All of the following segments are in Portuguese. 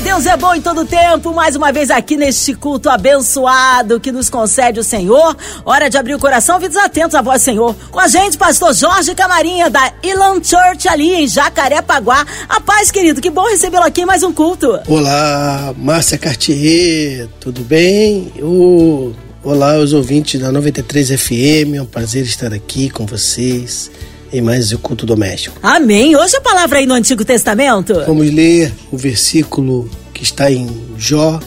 Deus é bom em todo tempo. Mais uma vez aqui neste culto abençoado que nos concede o Senhor. Hora de abrir o coração, ouvidos atentos à voz do Senhor. Com a gente, pastor Jorge Camarinha, da Elan Church, ali em Jacarepaguá. A paz, querido, que bom recebê-lo aqui em mais um culto. Olá, Márcia Cartier, tudo bem? O... Olá, os ouvintes da 93 FM, é um prazer estar aqui com vocês em mais um culto doméstico. Amém. Hoje a palavra aí no Antigo Testamento. Vamos ler o versículo que está em Jó,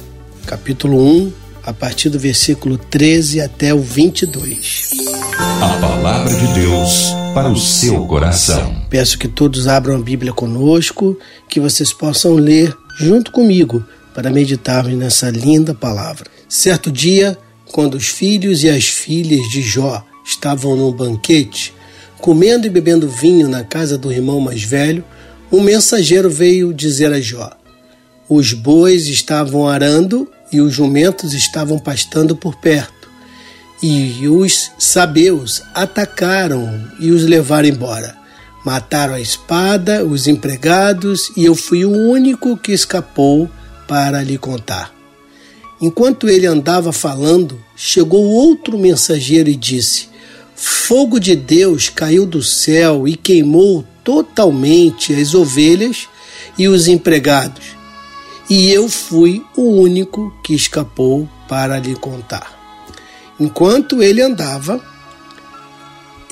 capítulo 1, a partir do versículo 13 até o 22. A palavra de Deus para o seu coração. Peço que todos abram a Bíblia conosco, que vocês possam ler junto comigo para meditarmos nessa linda palavra. Certo dia, quando os filhos e as filhas de Jó estavam num banquete, comendo e bebendo vinho na casa do irmão mais velho, um mensageiro veio dizer a Jó: Os bois estavam arando e os jumentos estavam pastando por perto. E os sabeus atacaram e os levaram embora. Mataram a espada, os empregados, e eu fui o único que escapou para lhe contar. Enquanto ele andava falando, chegou outro mensageiro e disse: Fogo de Deus caiu do céu e queimou totalmente as ovelhas e os empregados. E eu fui o único que escapou para lhe contar. Enquanto ele andava,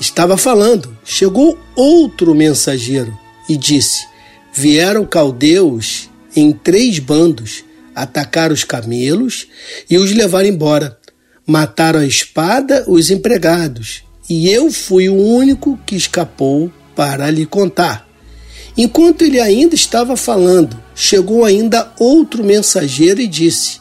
estava falando, chegou outro mensageiro e disse: Vieram caldeus em três bandos atacar os camelos e os levar embora. Mataram a espada os empregados, e eu fui o único que escapou para lhe contar. Enquanto ele ainda estava falando, chegou ainda outro mensageiro e disse: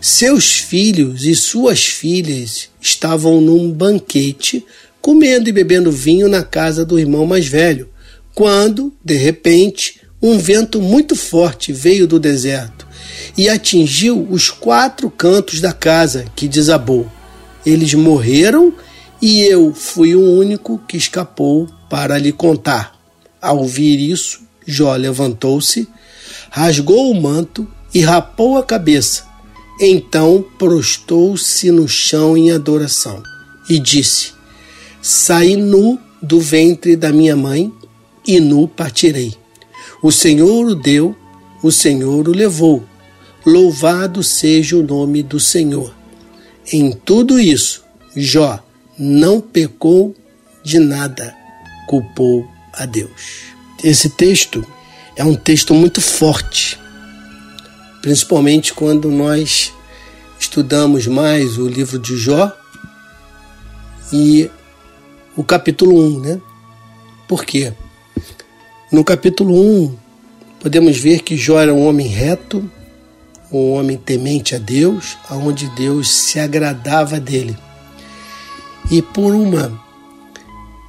Seus filhos e suas filhas estavam num banquete, comendo e bebendo vinho na casa do irmão mais velho, quando, de repente, um vento muito forte veio do deserto e atingiu os quatro cantos da casa, que desabou. Eles morreram e eu fui o único que escapou para lhe contar. Ao ouvir isso, Jó levantou-se, rasgou o manto e rapou a cabeça. Então prostou-se no chão em adoração e disse: Saí nu do ventre da minha mãe e nu partirei. O Senhor o deu, o Senhor o levou. Louvado seja o nome do Senhor. Em tudo isso, Jó não pecou de nada, culpou a Deus. Esse texto é um texto muito forte, principalmente quando nós estudamos mais o livro de Jó e o capítulo 1, né? Por quê? No capítulo 1, podemos ver que Jó era um homem reto, um homem temente a Deus, aonde Deus se agradava dele. E por uma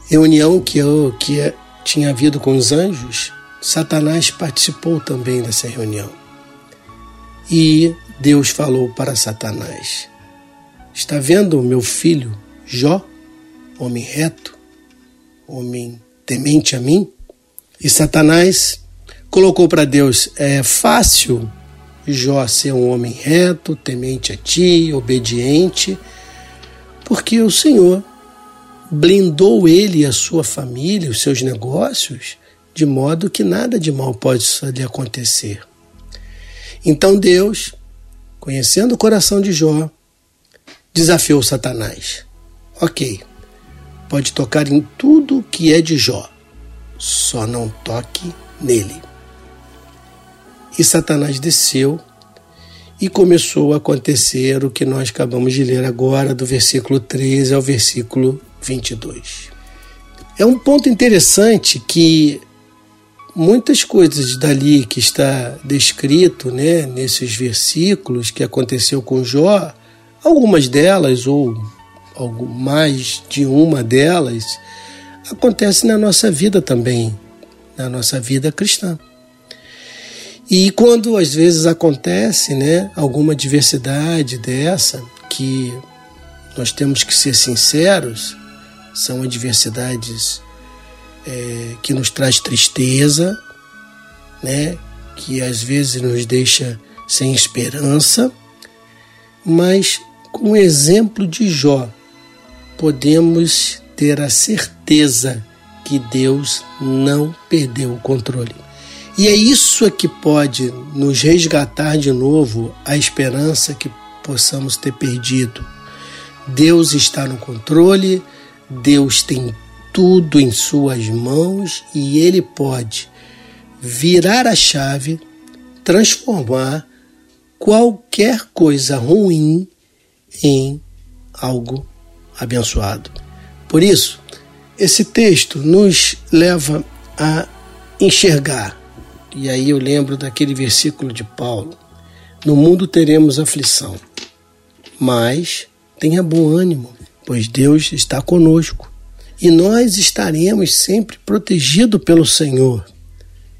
reunião que, eu, que tinha havido com os anjos, Satanás participou também dessa reunião. E Deus falou para Satanás: Está vendo o meu filho Jó, homem reto, homem temente a mim? E Satanás colocou para Deus: É fácil Jó ser um homem reto, temente a ti, obediente porque o Senhor blindou ele e a sua família, os seus negócios, de modo que nada de mal pode lhe acontecer. Então Deus, conhecendo o coração de Jó, desafiou Satanás. Ok, pode tocar em tudo que é de Jó, só não toque nele. E Satanás desceu e começou a acontecer o que nós acabamos de ler agora, do versículo 13 ao versículo 22. É um ponto interessante que muitas coisas dali que está descrito né, nesses versículos que aconteceu com Jó, algumas delas, ou mais de uma delas, acontece na nossa vida também, na nossa vida cristã. E quando às vezes acontece, né, alguma adversidade dessa, que nós temos que ser sinceros, são adversidades é, que nos traz tristeza, né, que às vezes nos deixa sem esperança, mas com o exemplo de Jó, podemos ter a certeza que Deus não perdeu o controle. E é isso que pode nos resgatar de novo a esperança que possamos ter perdido. Deus está no controle, Deus tem tudo em Suas mãos e Ele pode virar a chave, transformar qualquer coisa ruim em algo abençoado. Por isso, esse texto nos leva a enxergar, e aí eu lembro daquele versículo de Paulo: No mundo teremos aflição, mas tenha bom ânimo, pois Deus está conosco. E nós estaremos sempre protegidos pelo Senhor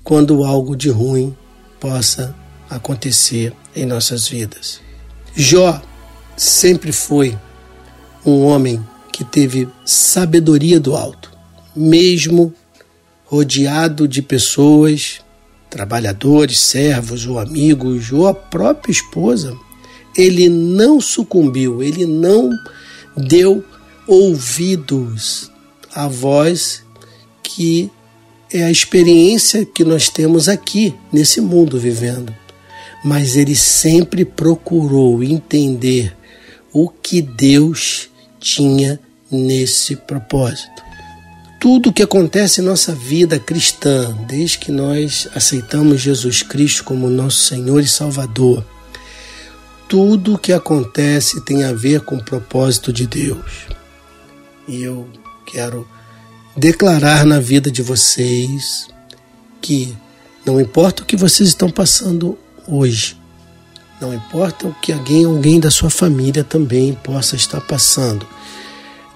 quando algo de ruim possa acontecer em nossas vidas. Jó sempre foi um homem que teve sabedoria do alto, mesmo rodeado de pessoas, trabalhadores, servos ou amigos ou a própria esposa, ele não sucumbiu, ele não deu ouvidos à voz que é a experiência que nós temos aqui nesse mundo vivendo mas ele sempre procurou entender o que Deus tinha nesse propósito. Tudo que acontece em nossa vida cristã, desde que nós aceitamos Jesus Cristo como nosso Senhor e Salvador, tudo que acontece tem a ver com o propósito de Deus. E eu quero declarar na vida de vocês que não importa o que vocês estão passando hoje. Não importa o que alguém, alguém da sua família também possa estar passando.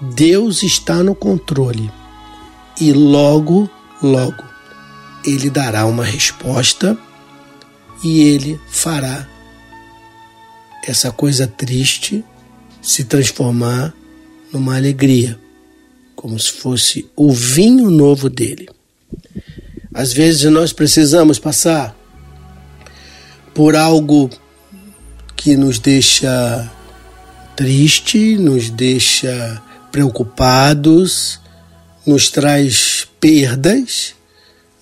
Deus está no controle e logo, logo, Ele dará uma resposta e Ele fará essa coisa triste se transformar numa alegria, como se fosse o vinho novo dele. Às vezes nós precisamos passar por algo que nos deixa triste, nos deixa preocupados, nos traz perdas,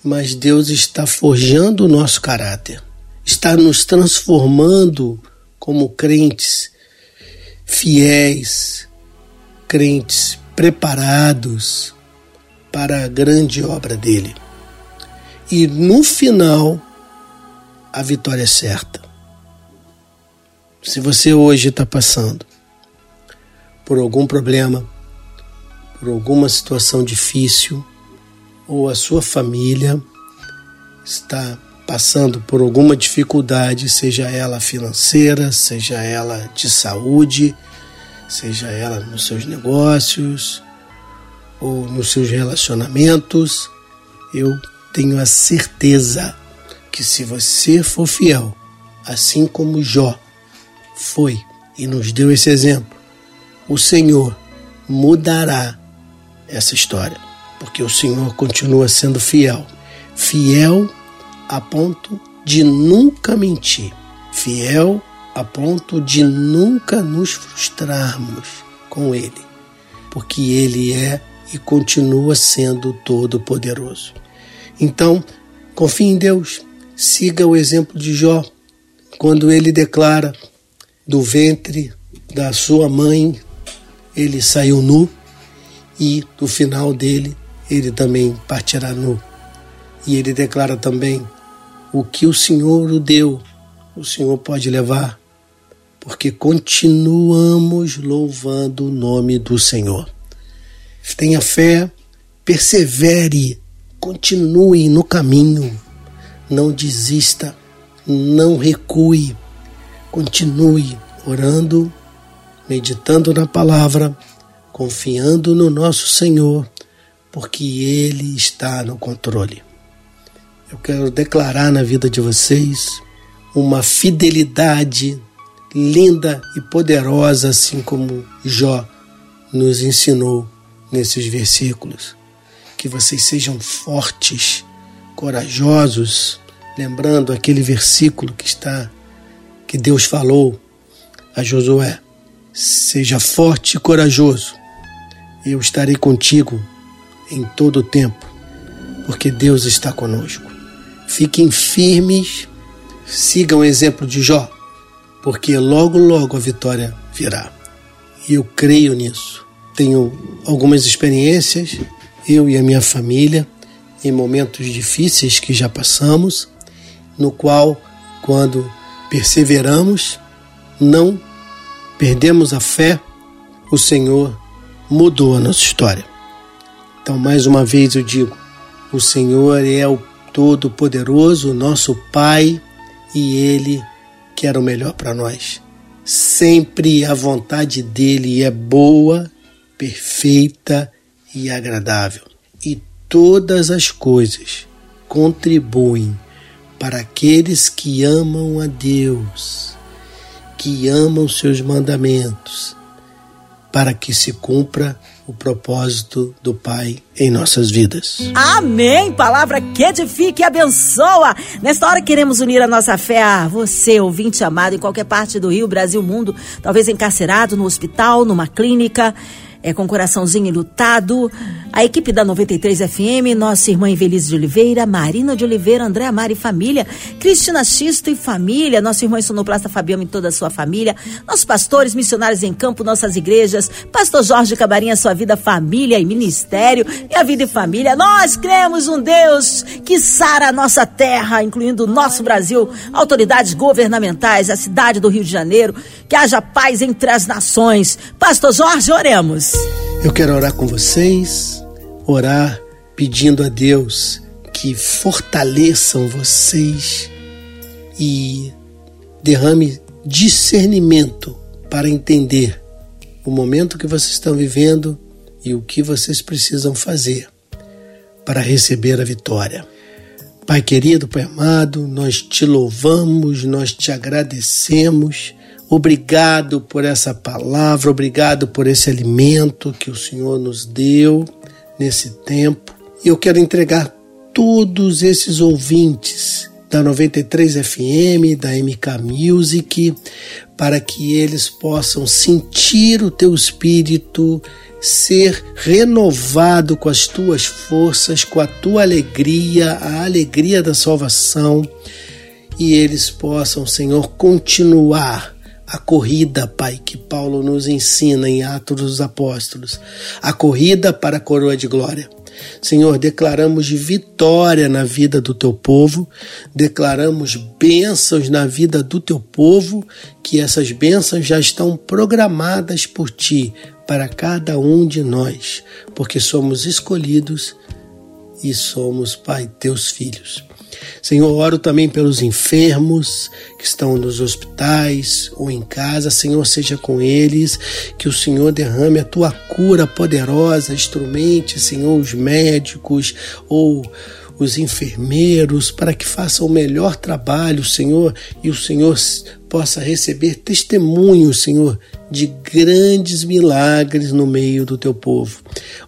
mas Deus está forjando o nosso caráter, está nos transformando como crentes fiéis, crentes preparados para a grande obra dele. E no final, a vitória é certa. Se você hoje está passando por algum problema, por alguma situação difícil, ou a sua família está passando por alguma dificuldade, seja ela financeira, seja ela de saúde, seja ela nos seus negócios ou nos seus relacionamentos, eu tenho a certeza que se você for fiel, assim como Jó foi e nos deu esse exemplo, o Senhor mudará essa história, porque o Senhor continua sendo fiel, fiel a ponto de nunca mentir, fiel a ponto de nunca nos frustrarmos com Ele, porque Ele é e continua sendo todo-poderoso. Então, confie em Deus, Siga o exemplo de Jó, quando ele declara: do ventre da sua mãe ele saiu nu, e do final dele ele também partirá nu. E ele declara também: o que o Senhor o deu, o Senhor pode levar, porque continuamos louvando o nome do Senhor. Tenha fé, persevere, continue no caminho não desista, não recue, continue orando, meditando na palavra, confiando no nosso Senhor, porque Ele está no controle. Eu quero declarar na vida de vocês uma fidelidade linda e poderosa, assim como Jó nos ensinou nesses versículos. Que vocês sejam fortes, corajosos, lembrando aquele versículo que está que Deus falou a Josué: Seja forte e corajoso. Eu estarei contigo em todo o tempo, porque Deus está conosco. Fiquem firmes, sigam o exemplo de Jó, porque logo, logo a vitória virá. E eu creio nisso. Tenho algumas experiências, eu e a minha família, em momentos difíceis que já passamos, no qual, quando perseveramos, não perdemos a fé, o Senhor mudou a nossa história. Então, mais uma vez eu digo: o Senhor é o Todo-Poderoso, nosso Pai, e Ele quer o melhor para nós. Sempre a vontade dele é boa, perfeita e agradável. E todas as coisas contribuem para aqueles que amam a Deus, que amam seus mandamentos, para que se cumpra o propósito do Pai em nossas vidas. Amém! Palavra que edifica e abençoa. Nesta hora queremos unir a nossa fé a você, ouvinte amado, em qualquer parte do Rio, Brasil, mundo, talvez encarcerado, no hospital, numa clínica é, com coraçãozinho lutado. A equipe da 93 FM, nossa irmã Evelise de Oliveira, Marina de Oliveira, André e família, Cristina Xisto e família, nossa irmã sonoplasta Fabiana e toda a sua família, nossos pastores, missionários em campo, nossas igrejas, pastor Jorge Cabarinha, sua vida, família e ministério, e a vida e família. Nós cremos um Deus que sara a nossa terra, incluindo o nosso Brasil, autoridades governamentais, a cidade do Rio de Janeiro, que haja paz entre as nações. Pastor Jorge, oremos. Eu quero orar com vocês, orar pedindo a Deus que fortaleçam vocês e derrame discernimento para entender o momento que vocês estão vivendo e o que vocês precisam fazer para receber a vitória. Pai querido, Pai amado, nós te louvamos, nós te agradecemos Obrigado por essa palavra, obrigado por esse alimento que o Senhor nos deu nesse tempo. E eu quero entregar todos esses ouvintes da 93 FM, da MK Music, para que eles possam sentir o teu espírito, ser renovado com as tuas forças, com a tua alegria, a alegria da salvação, e eles possam, Senhor, continuar a corrida, Pai, que Paulo nos ensina em Atos dos Apóstolos, a corrida para a coroa de glória. Senhor, declaramos vitória na vida do teu povo, declaramos bênçãos na vida do teu povo, que essas bênçãos já estão programadas por ti para cada um de nós, porque somos escolhidos e somos, Pai, teus filhos. Senhor, oro também pelos enfermos que estão nos hospitais ou em casa. Senhor, seja com eles, que o Senhor derrame a tua cura poderosa, instrumente, Senhor, os médicos ou os enfermeiros, para que façam o melhor trabalho, Senhor, e o Senhor possa receber testemunhos, Senhor, de grandes milagres no meio do teu povo.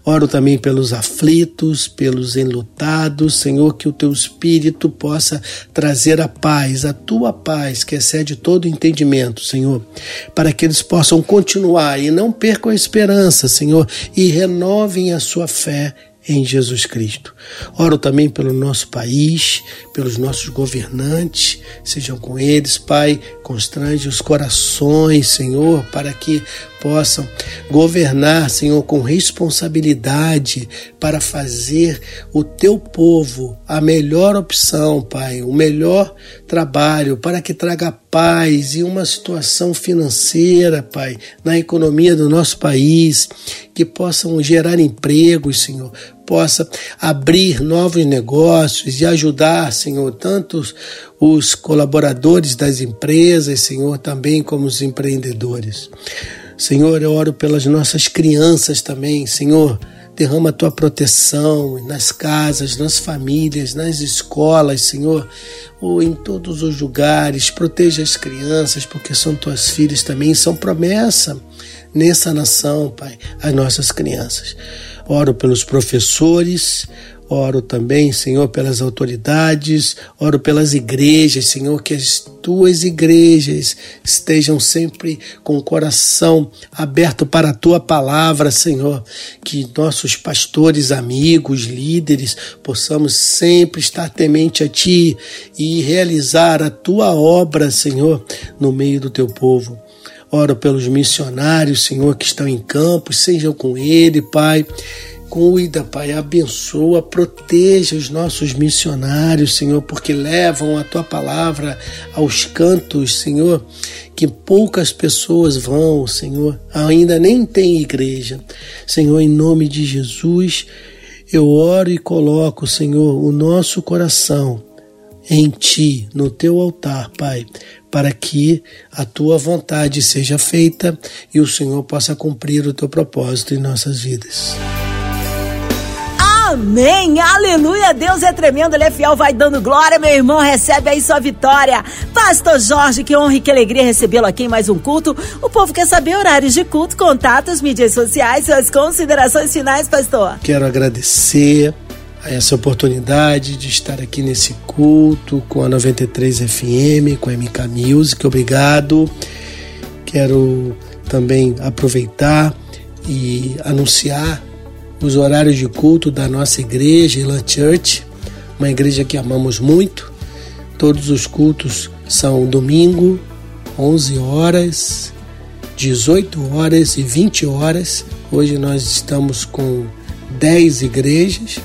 Oro também pelos aflitos, pelos enlutados, Senhor, que o teu espírito possa trazer a paz, a tua paz que excede todo entendimento, Senhor, para que eles possam continuar e não percam a esperança, Senhor, e renovem a sua fé em Jesus Cristo. Oro também pelo nosso país, pelos nossos governantes, sejam com eles, Pai, constrange os corações, Senhor, para que possam governar, Senhor, com responsabilidade para fazer o teu povo a melhor opção, Pai, o melhor trabalho para que traga paz e uma situação financeira, Pai, na economia do nosso país, que possam gerar empregos, Senhor, possa abrir novos negócios e ajudar, Senhor, tantos os colaboradores das empresas, Senhor, também como os empreendedores. Senhor, eu oro pelas nossas crianças também, Senhor. Derrama a tua proteção nas casas, nas famílias, nas escolas, Senhor, ou em todos os lugares. Proteja as crianças, porque são tuas filhas também, são promessa nessa nação, Pai, as nossas crianças. Oro pelos professores, Oro também, Senhor, pelas autoridades, oro pelas igrejas, Senhor, que as tuas igrejas estejam sempre com o coração aberto para a tua palavra, Senhor. Que nossos pastores, amigos, líderes, possamos sempre estar temente a ti e realizar a tua obra, Senhor, no meio do teu povo. Oro pelos missionários, Senhor, que estão em campos, sejam com ele, Pai Cuida, Pai, abençoa, proteja os nossos missionários, Senhor, porque levam a tua palavra aos cantos, Senhor, que poucas pessoas vão, Senhor, ainda nem tem igreja. Senhor, em nome de Jesus, eu oro e coloco, Senhor, o nosso coração em ti, no teu altar, Pai, para que a tua vontade seja feita e o Senhor possa cumprir o teu propósito em nossas vidas. Amém, aleluia, Deus é tremendo, Ele é fiel, vai dando glória, meu irmão, recebe aí sua vitória. Pastor Jorge, que honra e que alegria recebê-lo aqui em mais um culto. O povo quer saber horários de culto, contatos, mídias sociais, suas considerações finais, pastor. Quero agradecer a essa oportunidade de estar aqui nesse culto com a 93 FM, com a MK Music, obrigado. Quero também aproveitar e anunciar os horários de culto da nossa igreja, Elan Church, uma igreja que amamos muito. Todos os cultos são domingo, 11 horas, 18 horas e 20 horas. Hoje nós estamos com 10 igrejas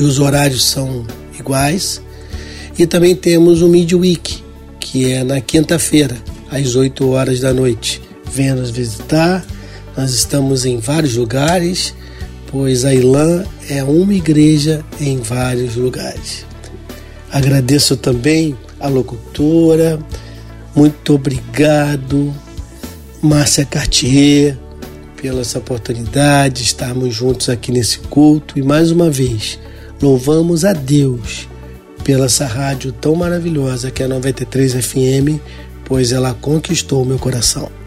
e os horários são iguais. E também temos o Midweek, que é na quinta-feira, às 8 horas da noite. Venha nos visitar. Nós estamos em vários lugares pois a Ilã é uma igreja em vários lugares. Agradeço também a locutora, muito obrigado, Márcia Cartier, pela essa oportunidade de estarmos juntos aqui nesse culto e mais uma vez louvamos a Deus pela essa rádio tão maravilhosa que é a 93 FM, pois ela conquistou meu coração.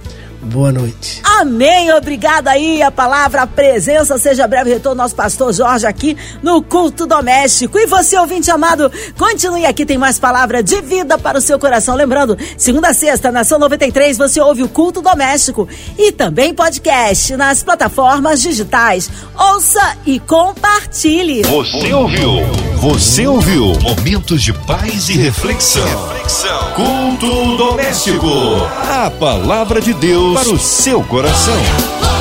Boa noite. Amém. Obrigado aí. A palavra, a presença. Seja breve retorno nosso pastor Jorge aqui no culto doméstico. E você, ouvinte amado, continue aqui. Tem mais palavra de vida para o seu coração. Lembrando, segunda a sexta, Nação 93, você ouve o culto doméstico e também podcast nas plataformas digitais. Ouça e compartilhe. Você ouviu? Você ouviu? Momentos de paz e reflexão. reflexão. Culto doméstico. A palavra de Deus para o seu coração.